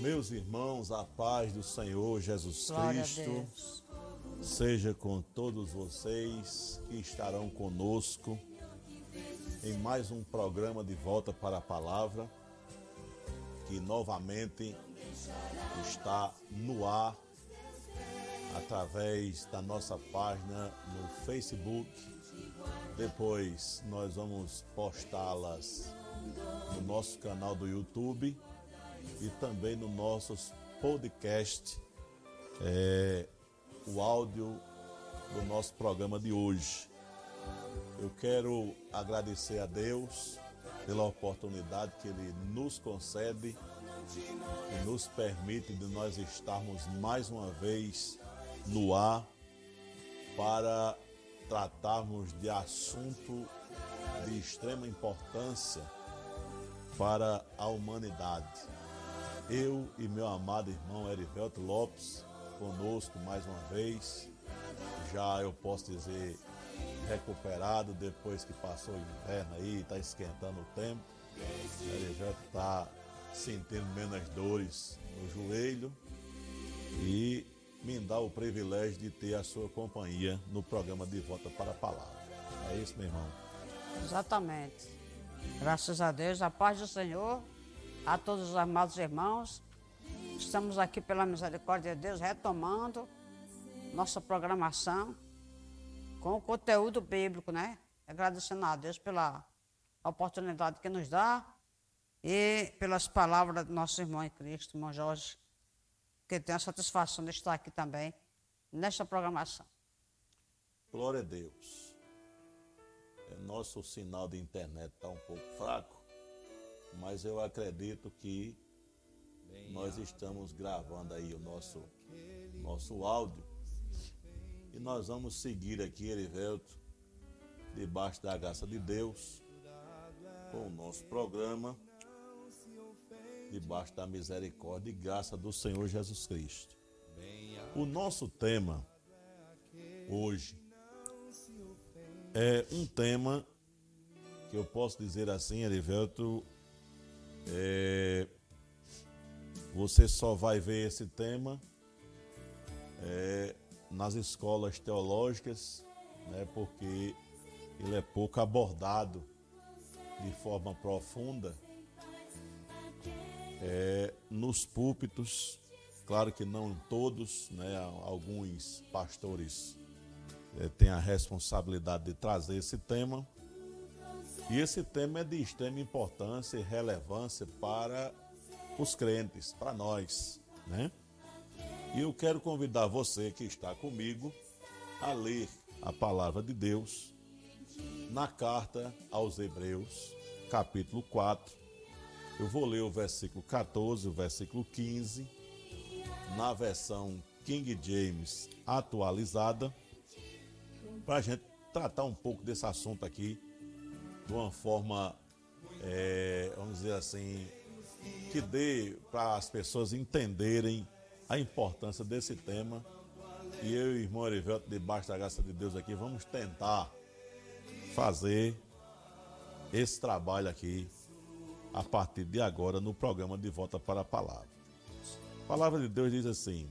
Meus irmãos, a paz do Senhor Jesus Cristo seja com todos vocês que estarão conosco em mais um programa de Volta para a Palavra, que novamente está no ar através da nossa página no Facebook. Depois nós vamos postá-las no nosso canal do YouTube e também no nossos podcast, é, o áudio do nosso programa de hoje. Eu quero agradecer a Deus pela oportunidade que Ele nos concede e nos permite de nós estarmos mais uma vez no ar para tratarmos de assunto de extrema importância para a humanidade eu e meu amado irmão Erivelto Lopes conosco mais uma vez. Já eu posso dizer recuperado depois que passou o inverno aí, está esquentando o tempo. Erivelto está sentindo menos dores no joelho e me dá o privilégio de ter a sua companhia no programa de Volta para a Palavra. É isso, meu irmão? Exatamente. Graças a Deus, a paz do Senhor a todos os amados irmãos. Estamos aqui pela misericórdia de Deus retomando nossa programação com o conteúdo bíblico, né? Agradecendo a Deus pela oportunidade que nos dá e pelas palavras do nosso irmão em Cristo, irmão Jorge, que tem a satisfação de estar aqui também nesta programação. Glória a Deus. É, nosso sinal de internet está um pouco fraco mas eu acredito que nós estamos gravando aí o nosso, nosso áudio. E nós vamos seguir aqui, Erivelto, debaixo da graça de Deus, com o nosso programa, debaixo da misericórdia e graça do Senhor Jesus Cristo. O nosso tema hoje é um tema que eu posso dizer assim, Erivelto, é, você só vai ver esse tema é, nas escolas teológicas, né, porque ele é pouco abordado de forma profunda é, nos púlpitos. Claro que não todos, né, alguns pastores é, têm a responsabilidade de trazer esse tema e esse tema é de extrema importância e relevância para os crentes, para nós, né? E eu quero convidar você que está comigo a ler a palavra de Deus na carta aos Hebreus, capítulo 4. Eu vou ler o versículo 14, o versículo 15, na versão King James atualizada, para a gente tratar um pouco desse assunto aqui de uma forma, é, vamos dizer assim, que dê para as pessoas entenderem a importância desse tema. E eu e o irmão Erivelto, debaixo da graça de Deus aqui, vamos tentar fazer esse trabalho aqui a partir de agora no programa de Volta para a Palavra. A palavra de Deus diz assim,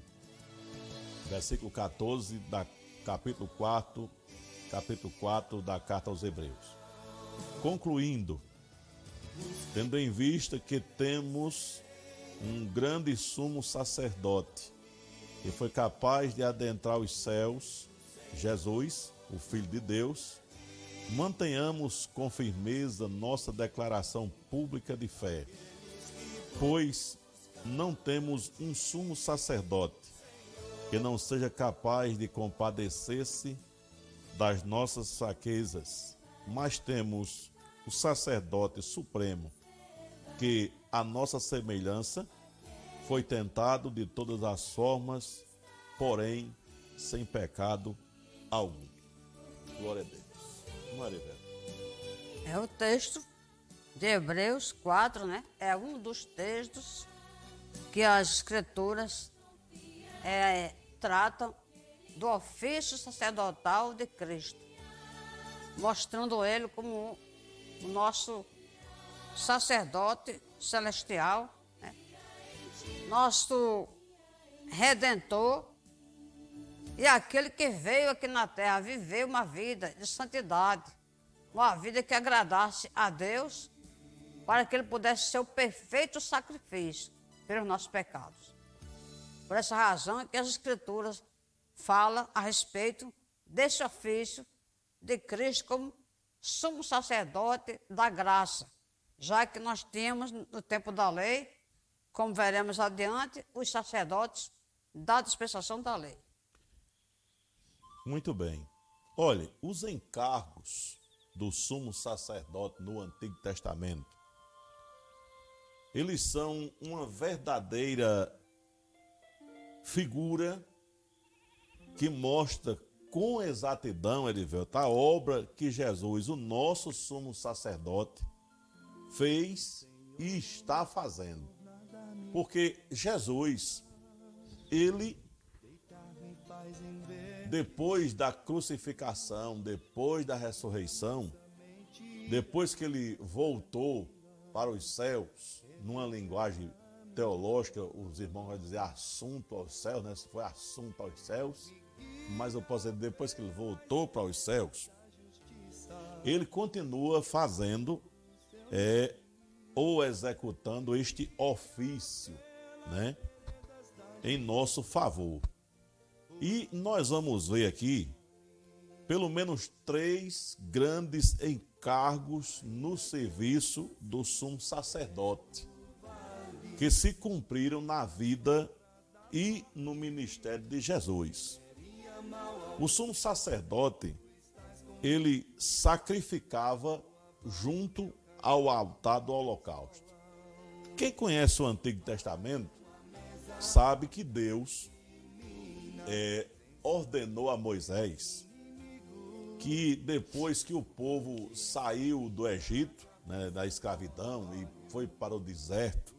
versículo 14 da capítulo 4, capítulo 4 da carta aos Hebreus. Concluindo, tendo em vista que temos um grande sumo sacerdote que foi capaz de adentrar os céus, Jesus, o Filho de Deus, mantenhamos com firmeza nossa declaração pública de fé, pois não temos um sumo sacerdote que não seja capaz de compadecer-se das nossas fraquezas mas temos o sacerdote supremo, que a nossa semelhança foi tentado de todas as formas, porém sem pecado algum. Glória a Deus. Maria É o texto de Hebreus 4, né? É um dos textos que as escrituras é, tratam do ofício sacerdotal de Cristo mostrando ele como o nosso sacerdote celestial. Né? nosso redentor e aquele que veio aqui na terra viver uma vida de santidade, uma vida que agradasse a Deus, para que ele pudesse ser o perfeito sacrifício pelos nossos pecados. Por essa razão é que as Escrituras falam a respeito desse ofício de Cristo como sumo sacerdote da graça, já que nós tínhamos no tempo da lei, como veremos adiante, os sacerdotes da dispensação da lei. Muito bem. Olhe, os encargos do sumo sacerdote no Antigo Testamento, eles são uma verdadeira figura que mostra com exatidão, Erivelto, a obra que Jesus, o nosso sumo sacerdote, fez e está fazendo. Porque Jesus, ele, depois da crucificação, depois da ressurreição, depois que ele voltou para os céus, numa linguagem teológica, os irmãos vão dizer assunto aos céus, né? Foi assunto aos céus mas eu posso dizer, depois que ele voltou para os céus, ele continua fazendo é, ou executando este ofício, né, em nosso favor. E nós vamos ver aqui pelo menos três grandes encargos no serviço do sumo sacerdote, que se cumpriram na vida e no ministério de Jesus. O sumo sacerdote, ele sacrificava junto ao altar do holocausto. Quem conhece o Antigo Testamento sabe que Deus é, ordenou a Moisés que depois que o povo saiu do Egito, né, da escravidão, e foi para o deserto,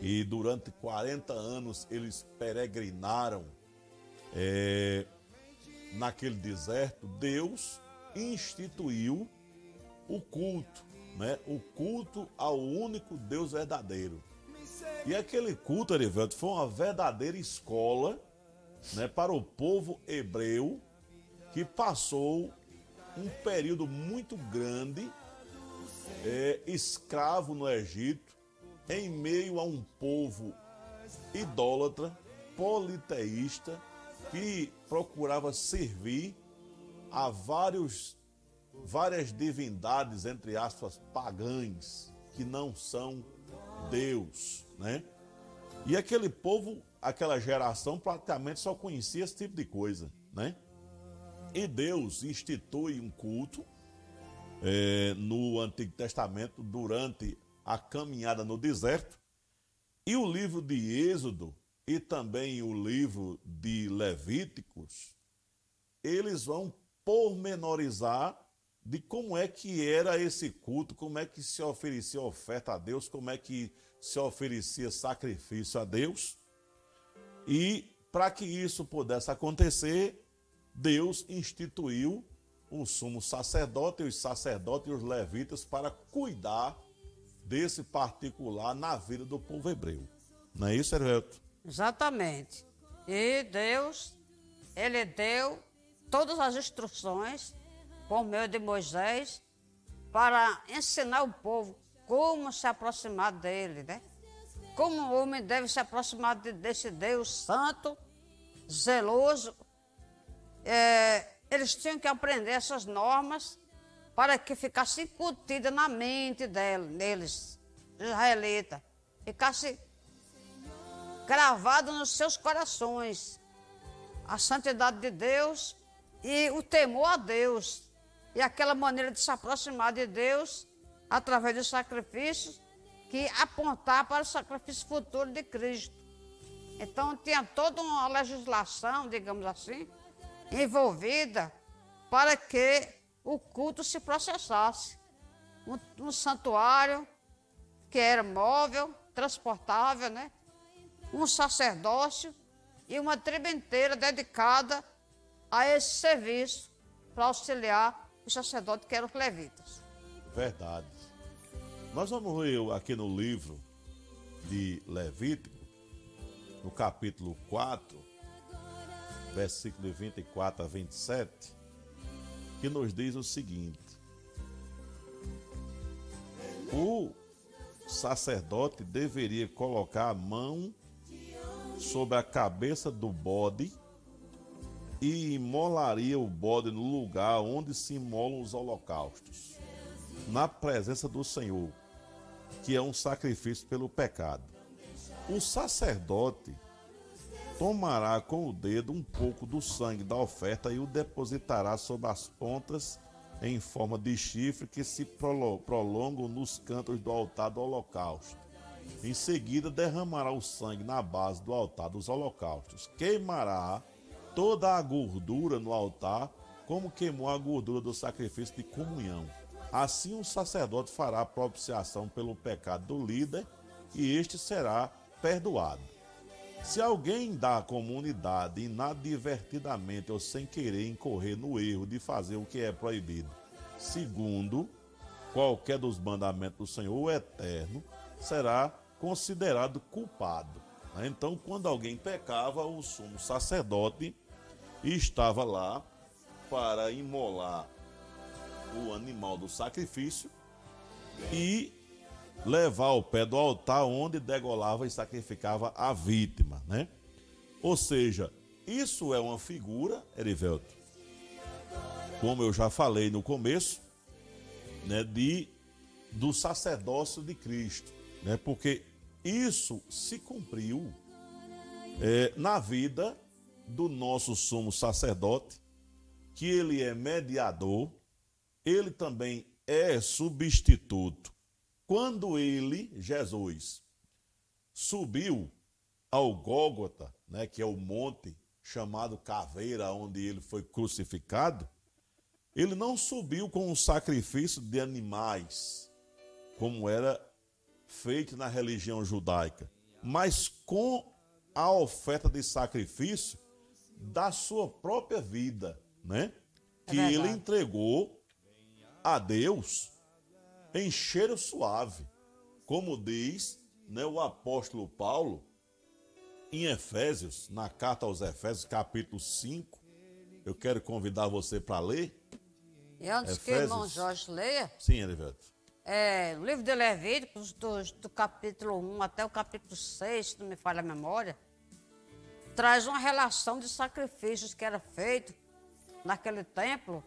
e durante 40 anos eles peregrinaram é, naquele deserto, Deus instituiu o culto, né? O culto ao único Deus verdadeiro. E aquele culto, Erivelto, foi uma verdadeira escola né, para o povo hebreu que passou um período muito grande é, escravo no Egito, em meio a um povo idólatra, politeísta, que procurava servir a vários, várias divindades, entre aspas, pagãs, que não são Deus, né? E aquele povo, aquela geração, praticamente só conhecia esse tipo de coisa, né? E Deus institui um culto é, no Antigo Testamento durante a caminhada no deserto. E o livro de Êxodo e também o livro de Levíticos, eles vão pormenorizar de como é que era esse culto, como é que se oferecia oferta a Deus, como é que se oferecia sacrifício a Deus. E para que isso pudesse acontecer, Deus instituiu o sumo sacerdote, os sacerdotes e os levitas para cuidar desse particular na vida do povo hebreu. Não é isso, Hervelto? Exatamente. E Deus, Ele deu todas as instruções por meio de Moisés para ensinar o povo como se aproximar dele, né? Como o homem deve se aproximar de, desse Deus santo, zeloso. É, eles tinham que aprender essas normas para que ficasse incutida na mente deles, israelita. Ficasse gravado nos seus corações a santidade de Deus e o temor a Deus e aquela maneira de se aproximar de Deus através dos sacrifícios que apontar para o sacrifício futuro de Cristo. Então tinha toda uma legislação, digamos assim, envolvida para que o culto se processasse. Um, um santuário que era móvel, transportável, né? Um sacerdócio e uma tribo inteira dedicada a esse serviço para auxiliar os sacerdotes que eram os levitas. Verdade. Nós vamos ler aqui no livro de Levítico, no capítulo 4, versículo de 24 a 27, que nos diz o seguinte: O sacerdote deveria colocar a mão sobre a cabeça do bode e imolaria o bode no lugar onde se imolam os holocaustos, na presença do Senhor, que é um sacrifício pelo pecado. O sacerdote tomará com o dedo um pouco do sangue da oferta e o depositará sobre as pontas em forma de chifre que se prolongam nos cantos do altar do holocausto. Em seguida, derramará o sangue na base do altar dos holocaustos. Queimará toda a gordura no altar, como queimou a gordura do sacrifício de comunhão. Assim, o sacerdote fará propiciação pelo pecado do líder e este será perdoado. Se alguém da comunidade inadvertidamente ou sem querer incorrer no erro de fazer o que é proibido, segundo qualquer dos mandamentos do Senhor eterno, será considerado culpado. Então, quando alguém pecava, o sumo sacerdote estava lá para imolar o animal do sacrifício e levar o pé do altar onde degolava e sacrificava a vítima, né? Ou seja, isso é uma figura, Erivelto, como eu já falei no começo, né, de do sacerdócio de Cristo, né? Porque isso se cumpriu é, na vida do nosso sumo sacerdote, que ele é mediador, ele também é substituto quando ele, Jesus, subiu ao Gólgota, né, que é o monte chamado Caveira, onde ele foi crucificado, ele não subiu com um sacrifício de animais, como era feito na religião judaica, mas com a oferta de sacrifício da sua própria vida, né? É que ele entregou a Deus em cheiro suave, como diz né, o apóstolo Paulo em Efésios, na carta aos Efésios, capítulo 5. Eu quero convidar você para ler. E antes Efésios. que o irmão Jorge leia. Sim, Elivelto. É, o livro de Levíticos, do, do capítulo 1 até o capítulo 6, se não me falha a memória, traz uma relação de sacrifícios que era feito naquele templo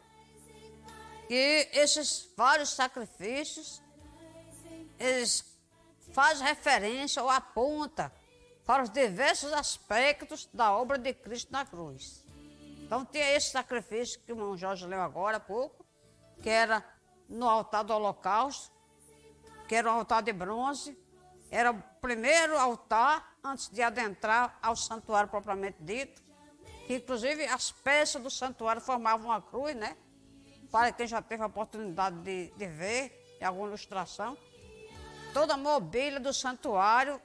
que esses vários sacrifícios, eles fazem referência ou apontam para os diversos aspectos da obra de Cristo na cruz. Então tinha esse sacrifício que o irmão Jorge leu agora há pouco, que era no altar do holocausto, que era um altar de bronze, era o primeiro altar antes de adentrar ao santuário propriamente dito, que inclusive as peças do santuário formavam uma cruz, né? para quem já teve a oportunidade de, de ver, em alguma ilustração, toda a mobília do santuário,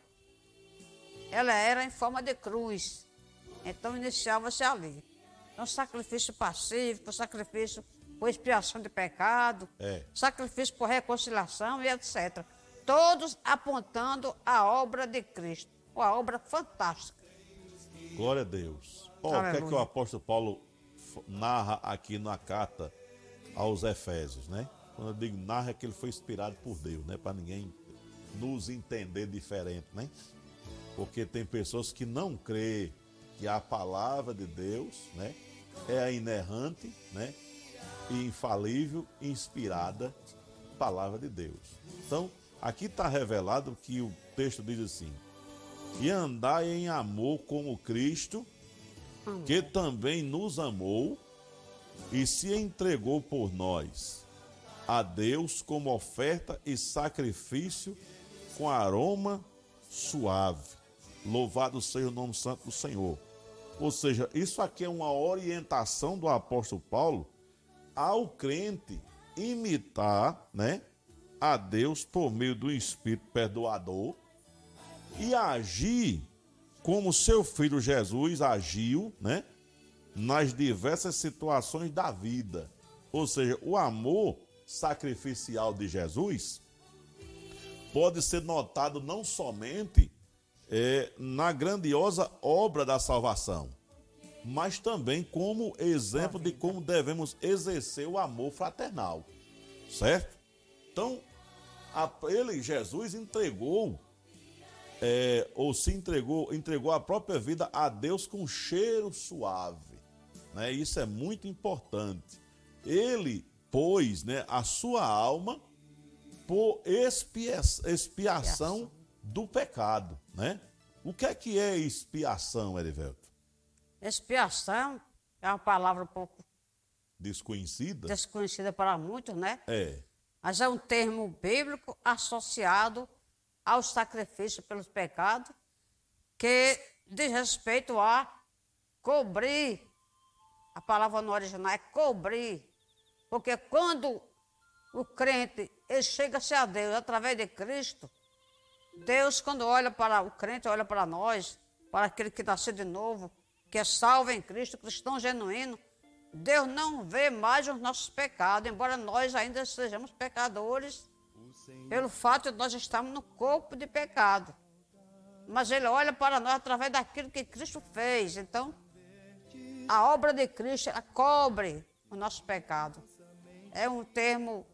ela era em forma de cruz. Então iniciava-se ali. Então, sacrifício pacífico, sacrifício por expiação de pecado, é. sacrifício por reconciliação e etc. Todos apontando a obra de Cristo, uma obra fantástica. Glória a Deus. Oh, o que é que o apóstolo Paulo narra aqui na carta aos Efésios, né? Quando eu digo narra é que ele foi inspirado por Deus, né? Para ninguém nos entender diferente, né? Porque tem pessoas que não crê que a palavra de Deus, né? É a inerrante, né? E infalível, inspirada palavra de Deus. Então, aqui está revelado que o texto diz assim: E andai em amor como Cristo, que também nos amou e se entregou por nós a Deus como oferta e sacrifício com aroma suave. Louvado seja o nome santo do Senhor. Ou seja, isso aqui é uma orientação do apóstolo Paulo ao crente imitar, né, a Deus por meio do Espírito perdoador e agir como seu filho Jesus agiu, né, nas diversas situações da vida. Ou seja, o amor sacrificial de Jesus pode ser notado não somente é, na grandiosa obra da salvação, mas também como exemplo de como devemos exercer o amor fraternal, certo? Então, ele, Jesus, entregou, é, ou se entregou, entregou a própria vida a Deus com cheiro suave. Né? Isso é muito importante. Ele pôs né, a sua alma por expia expiação do pecado, né? O que é que é expiação, Erivelto? Expiação é uma palavra um pouco desconhecida. Desconhecida para muitos, né? É. Mas é um termo bíblico associado ao sacrifício pelos pecados, que diz respeito a cobrir. A palavra no original é cobrir. Porque quando o crente chega-se a Deus através de Cristo, Deus, quando olha para o crente, olha para nós, para aquele que nasceu de novo, que é salvo em Cristo, cristão genuíno, Deus não vê mais os nossos pecados, embora nós ainda sejamos pecadores, pelo fato de nós estarmos no corpo de pecado. Mas Ele olha para nós através daquilo que Cristo fez. Então, a obra de Cristo ela cobre o nosso pecado. É um termo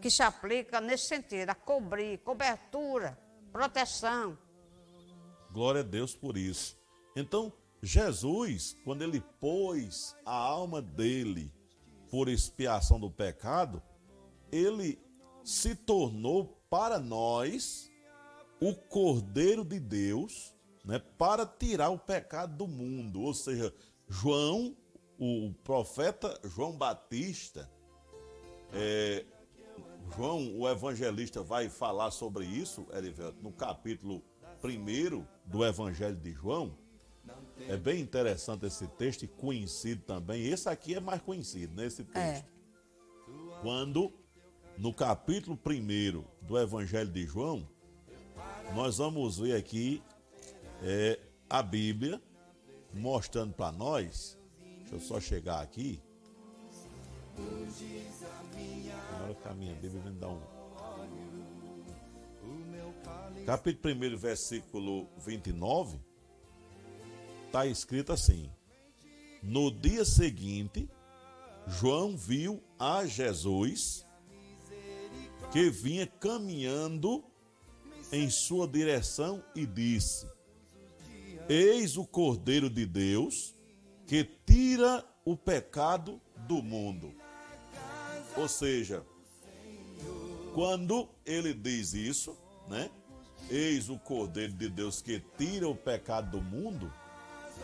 que se aplica nesse sentido, a cobrir, cobertura proteção. Glória a Deus por isso. Então, Jesus, quando ele pôs a alma dele por expiação do pecado, ele se tornou para nós o Cordeiro de Deus, né, para tirar o pecado do mundo. Ou seja, João, o profeta João Batista, é, João, o evangelista, vai falar sobre isso, Erivelto, no capítulo 1 do Evangelho de João. É bem interessante esse texto e conhecido também. Esse aqui é mais conhecido, né, texto. É. Quando, no capítulo 1 do Evangelho de João, nós vamos ver aqui é, a Bíblia mostrando para nós. Deixa eu só chegar aqui hora que a minha Bíblia vem dar um. Capítulo 1, versículo 29, está escrito assim: No dia seguinte, João viu a Jesus que vinha caminhando em sua direção e disse: Eis o Cordeiro de Deus que tira o pecado do mundo. Ou seja, quando ele diz isso, né? Eis o Cordeiro de Deus que tira o pecado do mundo,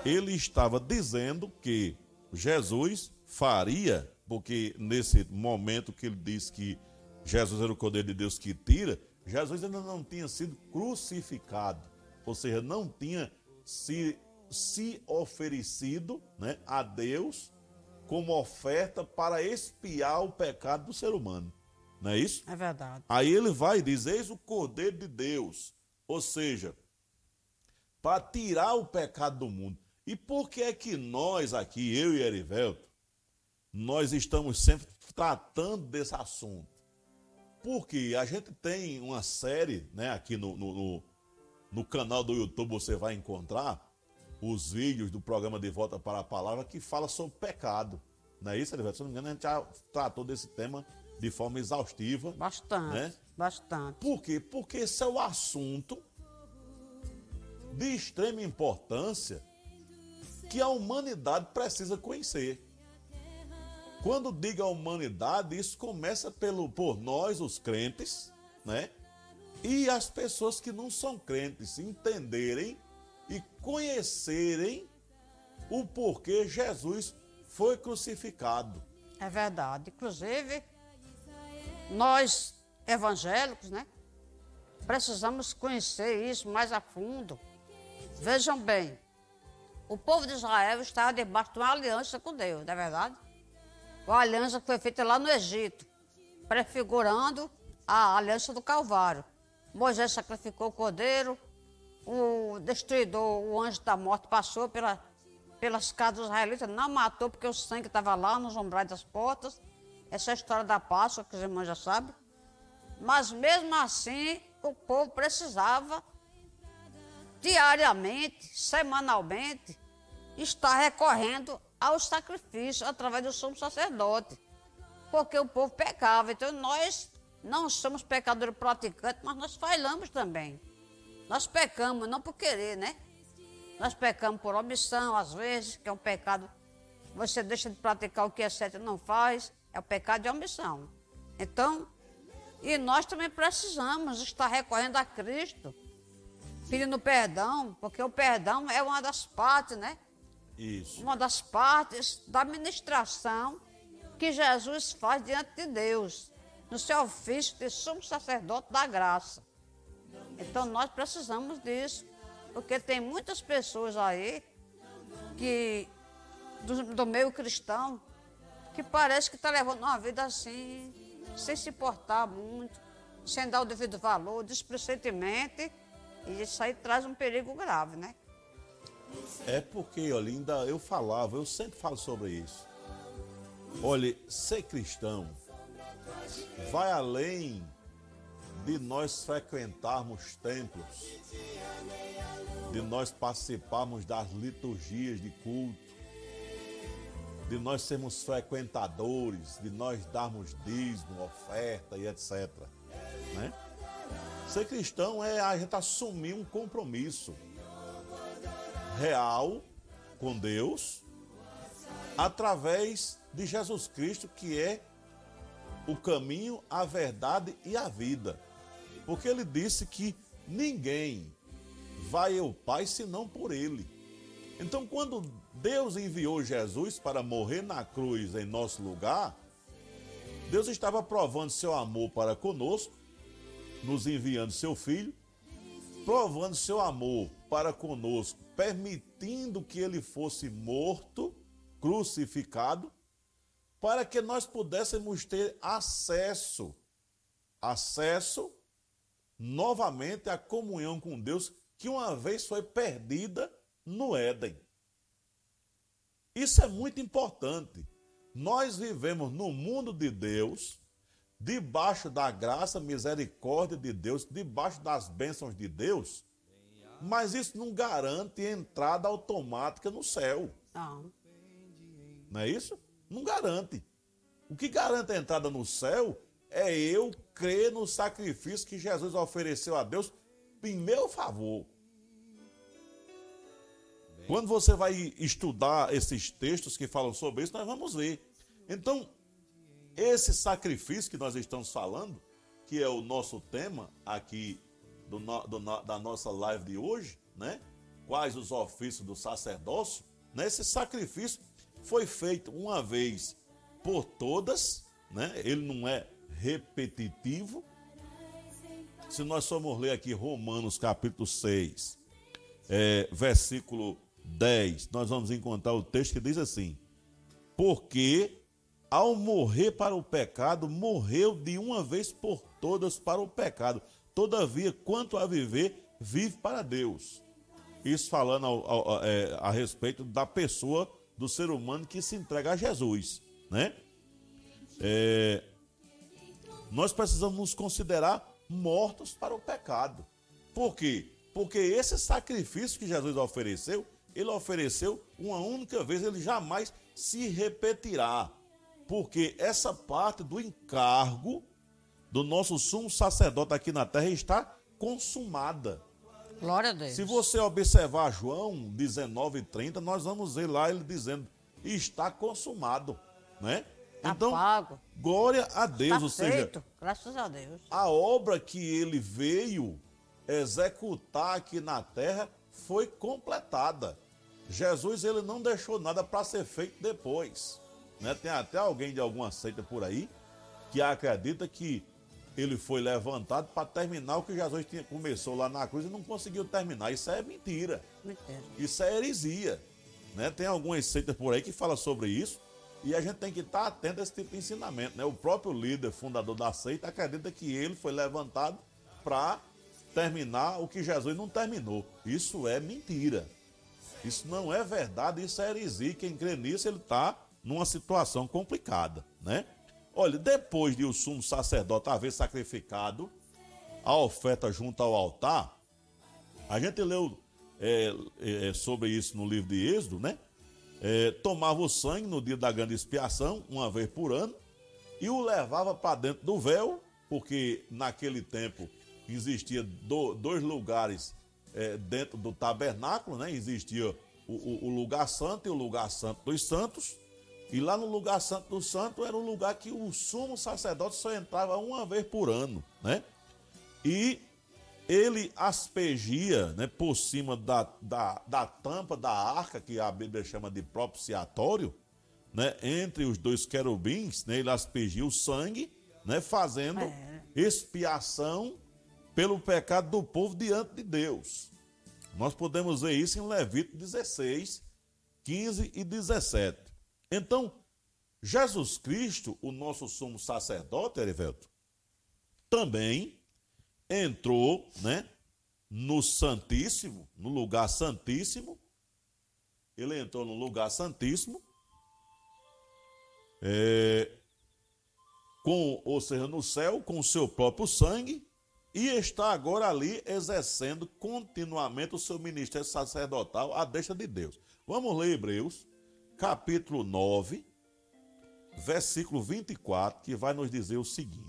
ele estava dizendo que Jesus faria, porque nesse momento que ele diz que Jesus era o Cordeiro de Deus que tira, Jesus ainda não tinha sido crucificado, ou seja, não tinha se, se oferecido né, a Deus como oferta para expiar o pecado do ser humano. Não é isso? É verdade. Aí ele vai e diz: Eis o Cordeiro de Deus. Ou seja, para tirar o pecado do mundo. E por que é que nós aqui, eu e Erivelto, nós estamos sempre tratando desse assunto? Porque a gente tem uma série, né, aqui no, no, no, no canal do YouTube você vai encontrar os vídeos do programa De Volta para a Palavra que fala sobre pecado. Não é isso, Erivelto? Se não me engano, a gente já tratou desse tema de forma exaustiva. Bastante. Né? Bastante. Por quê? Porque esse é o assunto de extrema importância que a humanidade precisa conhecer. Quando diga a humanidade, isso começa pelo por nós, os crentes, né? E as pessoas que não são crentes entenderem e conhecerem o porquê Jesus foi crucificado. É verdade. Inclusive, nós evangélicos, né? Precisamos conhecer isso mais a fundo. Vejam bem, o povo de Israel estava debaixo de uma aliança com Deus, não é verdade? Uma aliança que foi feita lá no Egito, prefigurando a aliança do Calvário. Moisés sacrificou o cordeiro, o destruidor, o anjo da morte, passou pela, pelas casas dos israelitas, não matou porque o sangue estava lá nos umbrais das portas essa é a história da Páscoa, que os irmãos já sabem. Mas mesmo assim, o povo precisava diariamente, semanalmente, está recorrendo ao sacrifício através do sumo sacerdote. Porque o povo pecava. Então nós não somos pecadores praticantes, mas nós falhamos também. Nós pecamos, não por querer, né? Nós pecamos por omissão, às vezes, que é um pecado. Você deixa de praticar o que é certo e não faz, é o pecado de omissão. Então, e nós também precisamos estar recorrendo a Cristo, pedindo perdão, porque o perdão é uma das partes, né? Isso. Uma das partes da ministração que Jesus faz diante de Deus, no seu ofício de sumo sacerdote da graça. Então nós precisamos disso, porque tem muitas pessoas aí que do, do meio cristão que parece que está levando uma vida assim, sem se portar muito, sem dar o devido valor, displicentemente, e isso aí traz um perigo grave, né? É porque, Olinda, eu falava, eu sempre falo sobre isso. Olha, ser cristão vai além de nós frequentarmos templos, de nós participarmos das liturgias de culto, de nós sermos frequentadores, de nós darmos dízimo, oferta e etc. Né? Ser cristão é a gente assumir um compromisso real com Deus através de Jesus Cristo, que é o caminho, a verdade e a vida. Porque ele disse que ninguém vai ao Pai senão por ele. Então, quando Deus enviou Jesus para morrer na cruz em nosso lugar, Deus estava provando seu amor para conosco, nos enviando seu filho, provando seu amor para conosco, permitindo que ele fosse morto, crucificado, para que nós pudéssemos ter acesso, acesso novamente à comunhão com Deus que uma vez foi perdida no Éden. Isso é muito importante. Nós vivemos no mundo de Deus, debaixo da graça, misericórdia de Deus, debaixo das bênçãos de Deus, mas isso não garante entrada automática no céu. Não. Não é isso? Não garante. O que garante a entrada no céu é eu crer no sacrifício que Jesus ofereceu a Deus em meu favor. Quando você vai estudar esses textos que falam sobre isso, nós vamos ver. Então, esse sacrifício que nós estamos falando, que é o nosso tema aqui do, do, da nossa live de hoje, né? Quais os ofícios do sacerdócio? Né? Esse sacrifício foi feito uma vez por todas, né? Ele não é repetitivo. Se nós formos ler aqui Romanos capítulo 6, é, versículo 10, nós vamos encontrar o texto que diz assim: Porque ao morrer para o pecado, morreu de uma vez por todas para o pecado. Todavia, quanto a viver, vive para Deus. Isso falando ao, ao, é, a respeito da pessoa, do ser humano que se entrega a Jesus, né? É, nós precisamos nos considerar mortos para o pecado. Por quê? Porque esse sacrifício que Jesus ofereceu, ele ofereceu uma única vez, ele jamais se repetirá. Porque essa parte do encargo do nosso sumo sacerdote aqui na terra está consumada. Glória a Deus. Se você observar João 19, 30, nós vamos ver lá ele dizendo: está consumado, né? Tá então, pago. glória a Deus, tá ou seja, feito, graças a Deus. A obra que ele veio executar aqui na terra foi completada. Jesus ele não deixou nada para ser feito depois. Né? Tem até alguém de alguma seita por aí que acredita que ele foi levantado para terminar o que Jesus tinha, começou lá na cruz e não conseguiu terminar. Isso é mentira. Isso é heresia. Né? Tem algumas seitas por aí que falam sobre isso e a gente tem que estar atento a esse tipo de ensinamento. Né? O próprio líder, fundador da seita, acredita que ele foi levantado para terminar o que Jesus não terminou. Isso é mentira. Isso não é verdade, isso é heresia. Quem crê nisso, ele está numa situação complicada, né? Olha, depois de o sumo sacerdote haver sacrificado a oferta junto ao altar, a gente leu é, é, sobre isso no livro de Êxodo, né? É, tomava o sangue no dia da grande expiação, uma vez por ano, e o levava para dentro do véu, porque naquele tempo existia do, dois lugares é, dentro do tabernáculo, né? Existia o, o, o, lugar santo e o lugar santo dos santos. E lá no lugar santo do santo era um lugar que o sumo sacerdote só entrava uma vez por ano, né? E ele aspergia né, por cima da, da, da tampa da arca, que a Bíblia chama de propiciatório, né, entre os dois querubins, né, ele aspergia o sangue, né, fazendo é. expiação pelo pecado do povo diante de Deus. Nós podemos ver isso em Levítico 16, 15 e 17. Então, Jesus Cristo, o nosso sumo sacerdote, Erivelto, também entrou, né, no Santíssimo, no lugar Santíssimo. Ele entrou no lugar Santíssimo, é, com, ou seja, no céu, com o seu próprio sangue, e está agora ali exercendo continuamente o seu ministério sacerdotal à deixa de Deus. Vamos ler Hebreus, capítulo 9, versículo 24, que vai nos dizer o seguinte: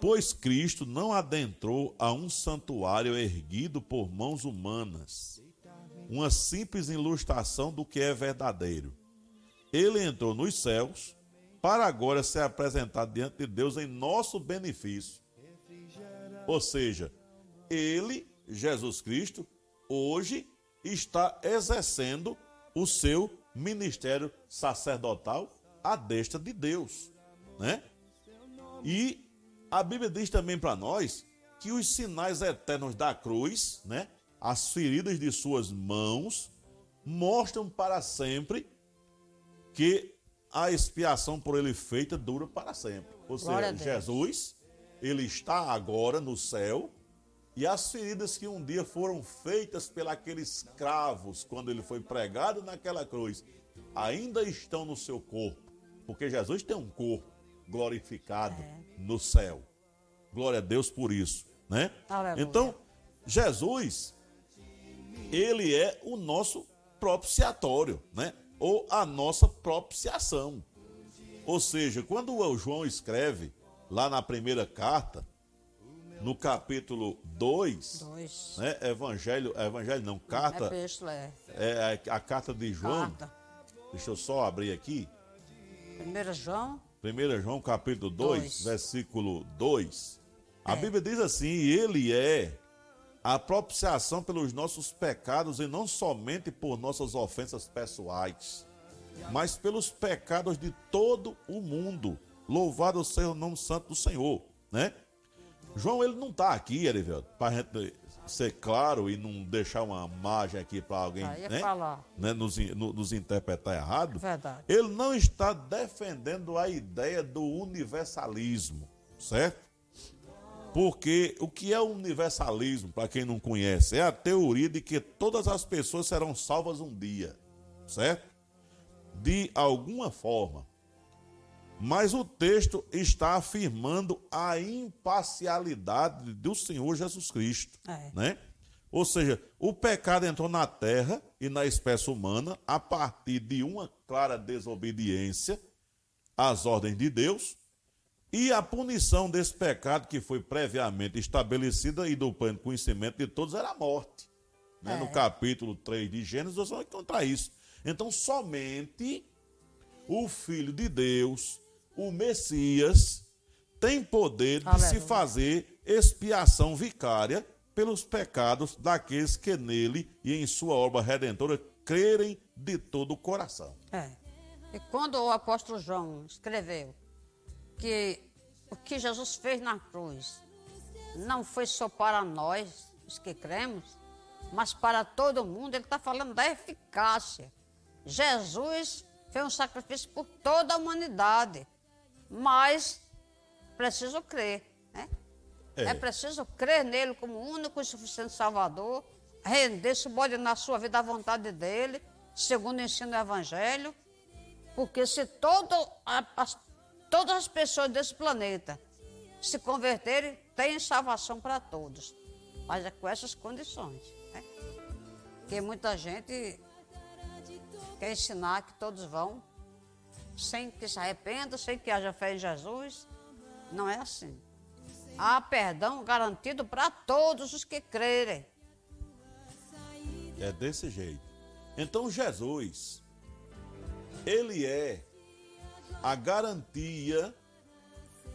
Pois Cristo não adentrou a um santuário erguido por mãos humanas, uma simples ilustração do que é verdadeiro. Ele entrou nos céus para agora ser apresentado diante de Deus em nosso benefício. Ou seja, ele, Jesus Cristo, hoje está exercendo o seu ministério sacerdotal à destra de Deus, né? E a Bíblia diz também para nós que os sinais eternos da cruz, né, as feridas de suas mãos, mostram para sempre que a expiação por ele feita dura para sempre. Ou seja, Jesus, ele está agora no céu e as feridas que um dia foram feitas pelos cravos quando ele foi pregado naquela cruz, ainda estão no seu corpo, porque Jesus tem um corpo glorificado é. no céu. Glória a Deus por isso, né? Aleluia. Então, Jesus, ele é o nosso propiciatório, né? Ou a nossa propiciação. Ou seja, quando o João escreve lá na primeira carta, no capítulo 2, né, evangelho, evangelho não, carta, é, é. é a, a, carta de João, carta. deixa eu só abrir aqui. Primeira João, 1 João capítulo 2, versículo 2. A é. Bíblia diz assim: Ele é a propiciação pelos nossos pecados e não somente por nossas ofensas pessoais, mas pelos pecados de todo o mundo. Louvado seja o nome santo do Senhor, né? João, ele não está aqui, Erivelto, para a gente ser claro e não deixar uma margem aqui para alguém né? né? Nos, no, nos, interpretar errado. Verdade. Ele não está defendendo a ideia do universalismo, certo? Porque o que é o universalismo, para quem não conhece, é a teoria de que todas as pessoas serão salvas um dia, certo? De alguma forma. Mas o texto está afirmando a imparcialidade do Senhor Jesus Cristo, é. né? Ou seja, o pecado entrou na terra e na espécie humana a partir de uma clara desobediência às ordens de Deus, e a punição desse pecado que foi previamente estabelecida e do pleno conhecimento de todos era a morte. Né? É. No capítulo 3 de Gênesis, nós vamos encontrar isso. Então, somente o Filho de Deus, o Messias tem poder de Aleluia. se fazer expiação vicária pelos pecados daqueles que nele e em sua obra redentora crerem de todo o coração. É. E quando o apóstolo João escreveu que o que Jesus fez na cruz não foi só para nós, os que cremos, mas para todo mundo, ele está falando da eficácia. Jesus fez um sacrifício por toda a humanidade mas preciso crer, né? É. é preciso crer nele como único e suficiente Salvador, render, subordinar sua vida à vontade dele, segundo o ensino do Evangelho, porque se todo, as, todas as pessoas desse planeta se converterem, tem salvação para todos. mas é com essas condições. Né? Porque muita gente quer ensinar que todos vão sem que se arrependa, sem que haja fé em Jesus. Não é assim. Há perdão garantido para todos os que crerem. É desse jeito. Então Jesus, ele é a garantia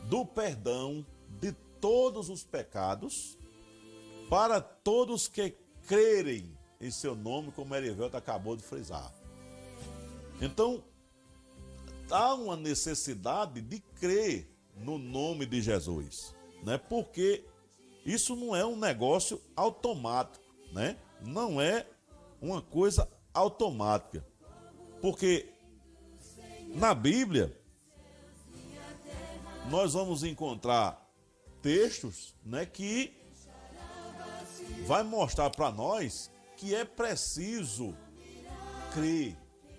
do perdão de todos os pecados para todos que crerem em seu nome, como Erivelto acabou de frisar. Então, há uma necessidade de crer no nome de Jesus, né? Porque isso não é um negócio automático, né? Não é uma coisa automática. Porque na Bíblia nós vamos encontrar textos, né, que vai mostrar para nós que é preciso crer,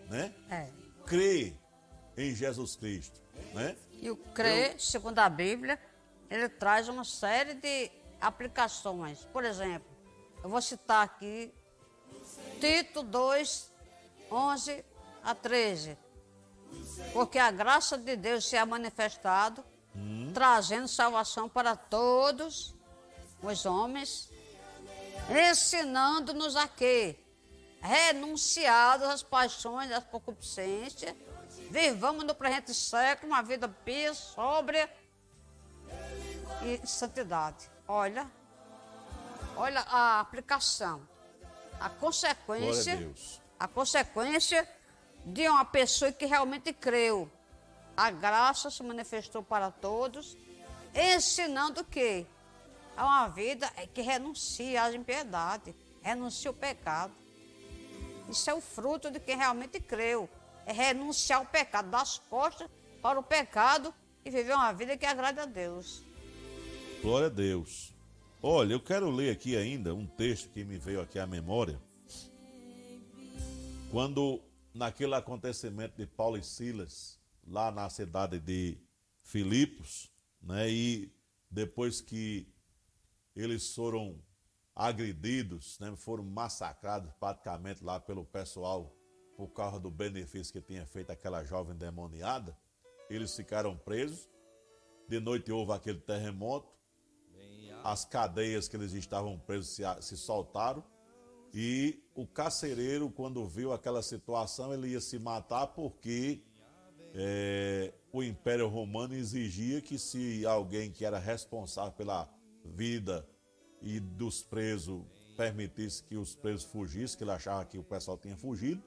né? É. Crer em Jesus Cristo, né? E o crer, Eu... segundo a Bíblia, ele traz uma série de aplicações. Por exemplo, eu vou citar aqui Tito 2, 11 a 13. Porque a graça de Deus se é manifestado, hum. trazendo salvação para todos os homens, ensinando-nos a quê? Renunciados às paixões, às concupiscências, vivamos no presente século uma vida pia, sóbria e santidade. Olha, olha a aplicação, a consequência, a, a consequência de uma pessoa que realmente creu. A graça se manifestou para todos, ensinando que a uma vida que renuncia à impiedade, renuncia ao pecado. Isso é o fruto de quem realmente creu. É renunciar ao pecado, dar as costas para o pecado e viver uma vida que agrade a Deus. Glória a Deus. Olha, eu quero ler aqui ainda um texto que me veio aqui à memória. Quando naquele acontecimento de Paulo e Silas, lá na cidade de Filipos, né? E depois que eles foram agredidos, né? foram massacrados praticamente lá pelo pessoal por causa do benefício que tinha feito aquela jovem demoniada, eles ficaram presos. De noite houve aquele terremoto, as cadeias que eles estavam presos se, se soltaram. E o carcereiro, quando viu aquela situação, ele ia se matar porque é, o Império Romano exigia que se alguém que era responsável pela vida e dos presos permitisse que os presos fugissem, que ele achava que o pessoal tinha fugido,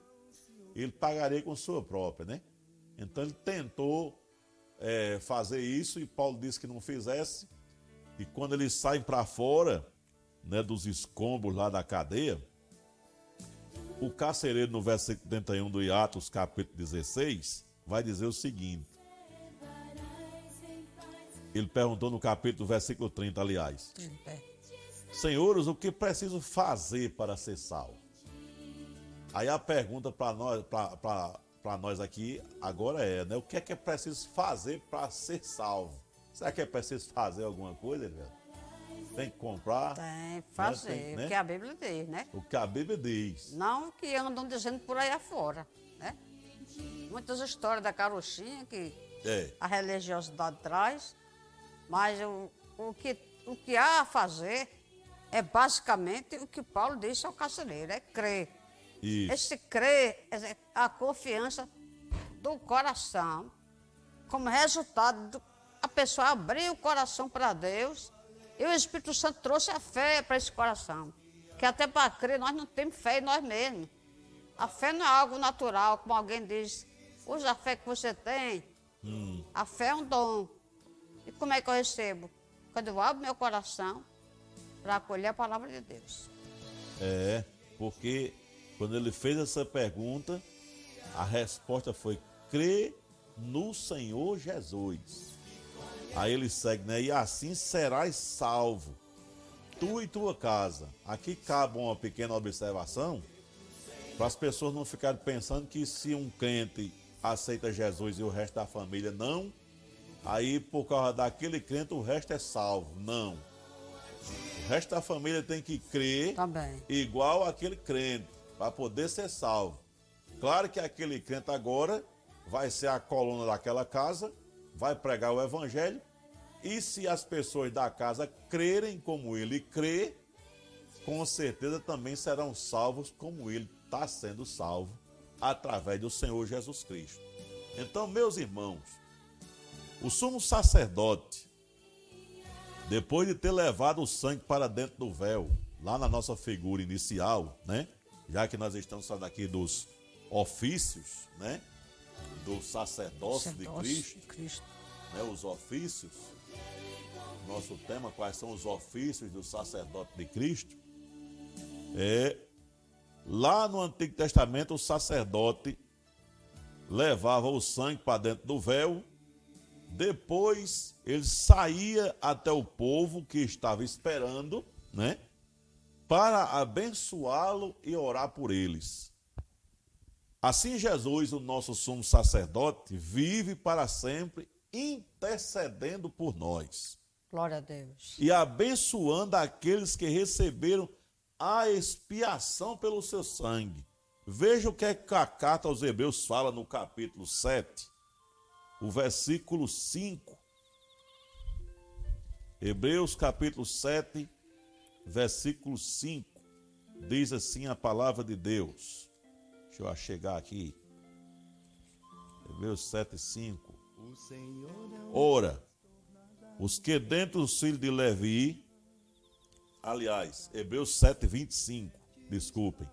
ele pagaria com sua própria, né? Então ele tentou é, fazer isso e Paulo disse que não fizesse. E quando eles saem para fora, né, dos escombros lá da cadeia, o carcereiro, no versículo 31 do Atos, capítulo 16, vai dizer o seguinte. Ele perguntou no capítulo, versículo 30, aliás. Senhores, o que preciso fazer para ser salvo? Aí a pergunta para nós, para nós aqui agora é, né? O que é que é preciso fazer para ser salvo? Será que é preciso fazer alguma coisa, velho? Tem que comprar. Tem que fazer, né? Tem, né? o que a Bíblia diz, né? O que a Bíblia diz. Não o que andam dizendo por aí afora, né? Muitas histórias da carochinha que é. a religiosidade traz, mas o, o, que, o que há a fazer é basicamente o que Paulo disse ao carcereiro, é crer. Isso. Esse crer é a confiança do coração, como resultado do a pessoa abrir o coração para Deus e o Espírito Santo trouxe a fé para esse coração. Que até para crer nós não temos fé em nós mesmos. A fé não é algo natural, como alguém diz. Usa a fé que você tem. Hum. A fé é um dom. E como é que eu recebo? Quando eu abro meu coração para acolher a palavra de Deus. É, porque quando ele fez essa pergunta, a resposta foi: crê no Senhor Jesus. Aí ele segue, né? E assim serás salvo, tu e tua casa. Aqui cabe uma pequena observação, para as pessoas não ficarem pensando que se um crente aceita Jesus e o resto da família não, aí por causa daquele crente o resto é salvo. Não. O resto da família tem que crer Também. igual aquele crente, para poder ser salvo. Claro que aquele crente agora vai ser a coluna daquela casa, vai pregar o evangelho, e se as pessoas da casa crerem como ele crê, com certeza também serão salvos como ele está sendo salvo através do Senhor Jesus Cristo. Então, meus irmãos, o sumo sacerdote, depois de ter levado o sangue para dentro do véu, lá na nossa figura inicial, né? Já que nós estamos falando aqui dos ofícios, né? Do sacerdócio, de Cristo, Cristo. Né? Os ofícios. Nosso tema, quais são os ofícios do sacerdote de Cristo? É lá no Antigo Testamento o sacerdote levava o sangue para dentro do véu, depois ele saía até o povo que estava esperando, né? Para abençoá-lo e orar por eles. Assim, Jesus, o nosso sumo sacerdote, vive para sempre intercedendo por nós. Glória a Deus. E abençoando aqueles que receberam a expiação pelo seu sangue. Veja o que, é que a carta aos Hebreus fala no capítulo 7, o versículo 5. Hebreus capítulo 7, versículo 5. Diz assim a palavra de Deus. Deixa eu chegar aqui. Hebreus 7, 5. Ora, os que dentro dos filhos de Levi, aliás, Hebreus 7, 25, desculpem.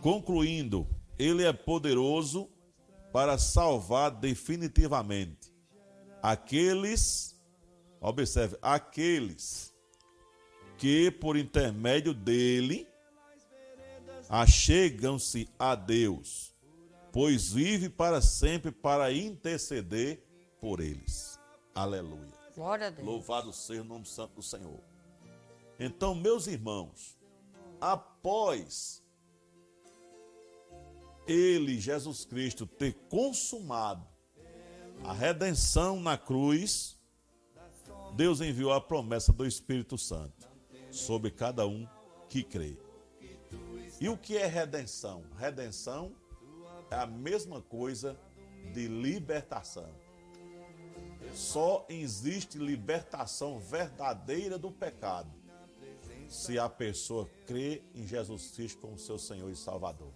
Concluindo, ele é poderoso para salvar definitivamente aqueles, observe, aqueles que por intermédio dele achegam-se a Deus, pois vive para sempre para interceder por eles. Aleluia. Glória a Deus. Louvado seja o nome santo do Senhor. Então, meus irmãos, após ele, Jesus Cristo, ter consumado a redenção na cruz, Deus enviou a promessa do Espírito Santo sobre cada um que crê. E o que é redenção? Redenção é a mesma coisa de libertação. Só existe libertação verdadeira do pecado se a pessoa crê em Jesus Cristo como seu Senhor e Salvador.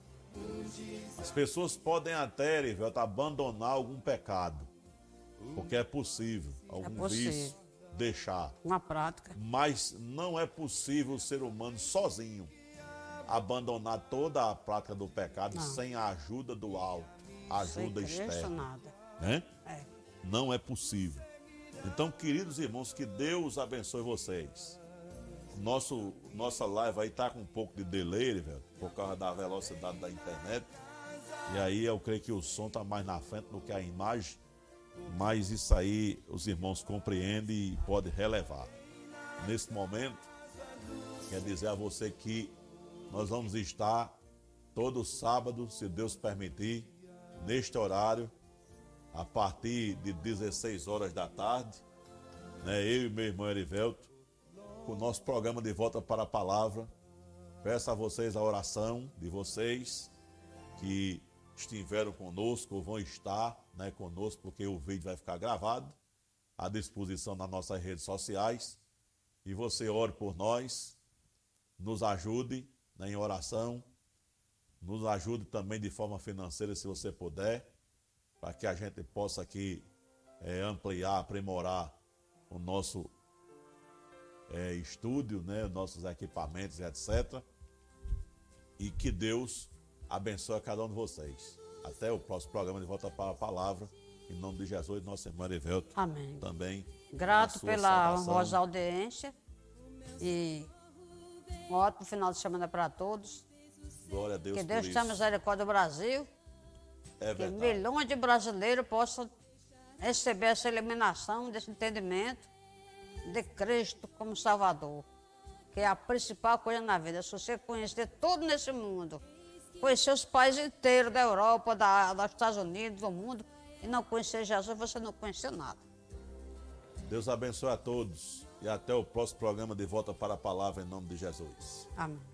As pessoas podem até, Erivelto, abandonar algum pecado, porque é possível, algum É possível. vício, deixar. Uma prática. Mas não é possível o ser humano sozinho abandonar toda a prática do pecado Não. sem a ajuda do alto, ajuda Sem externa. nada. Né? É. Não é possível. Então, queridos irmãos, que Deus abençoe vocês. Nosso, nossa live aí tá com um pouco de delay, velho, por causa da velocidade da internet. E aí eu creio que o som tá mais na frente do que a imagem. Mas isso aí os irmãos compreendem e podem relevar. Nesse momento, quer dizer a você que nós vamos estar todo sábado, se Deus permitir, neste horário, a partir de 16 horas da tarde, né, eu e meu irmão Erivelto, com o nosso programa de volta para a palavra. Peço a vocês a oração de vocês que estiveram conosco ou vão estar né, conosco, porque o vídeo vai ficar gravado à disposição nas nossas redes sociais. E você ore por nós, nos ajude né, em oração, nos ajude também de forma financeira, se você puder, para que a gente possa aqui eh, ampliar, aprimorar o nosso eh, estúdio, né, nossos equipamentos, etc. E que Deus abençoe a cada um de vocês. Até o próximo programa de Volta para a Palavra. Em nome de Jesus, nosso irmão Erivelto Amém. também. Grato pela honrosa audiência e um ótimo final de semana para todos. Glória a Deus Que Deus tenha misericórdia do Brasil, É que milhões de brasileiros possam receber essa iluminação desse entendimento de Cristo como Salvador, que é a principal coisa na vida. Se você conhecer tudo nesse mundo, conhecer os países inteiros da Europa, da, dos Estados Unidos, do mundo, e não conhecer Jesus, você não conheceu nada. Deus abençoe a todos. e até o próximo programa de Volta para a Palavra em nome de Jesus. Amém.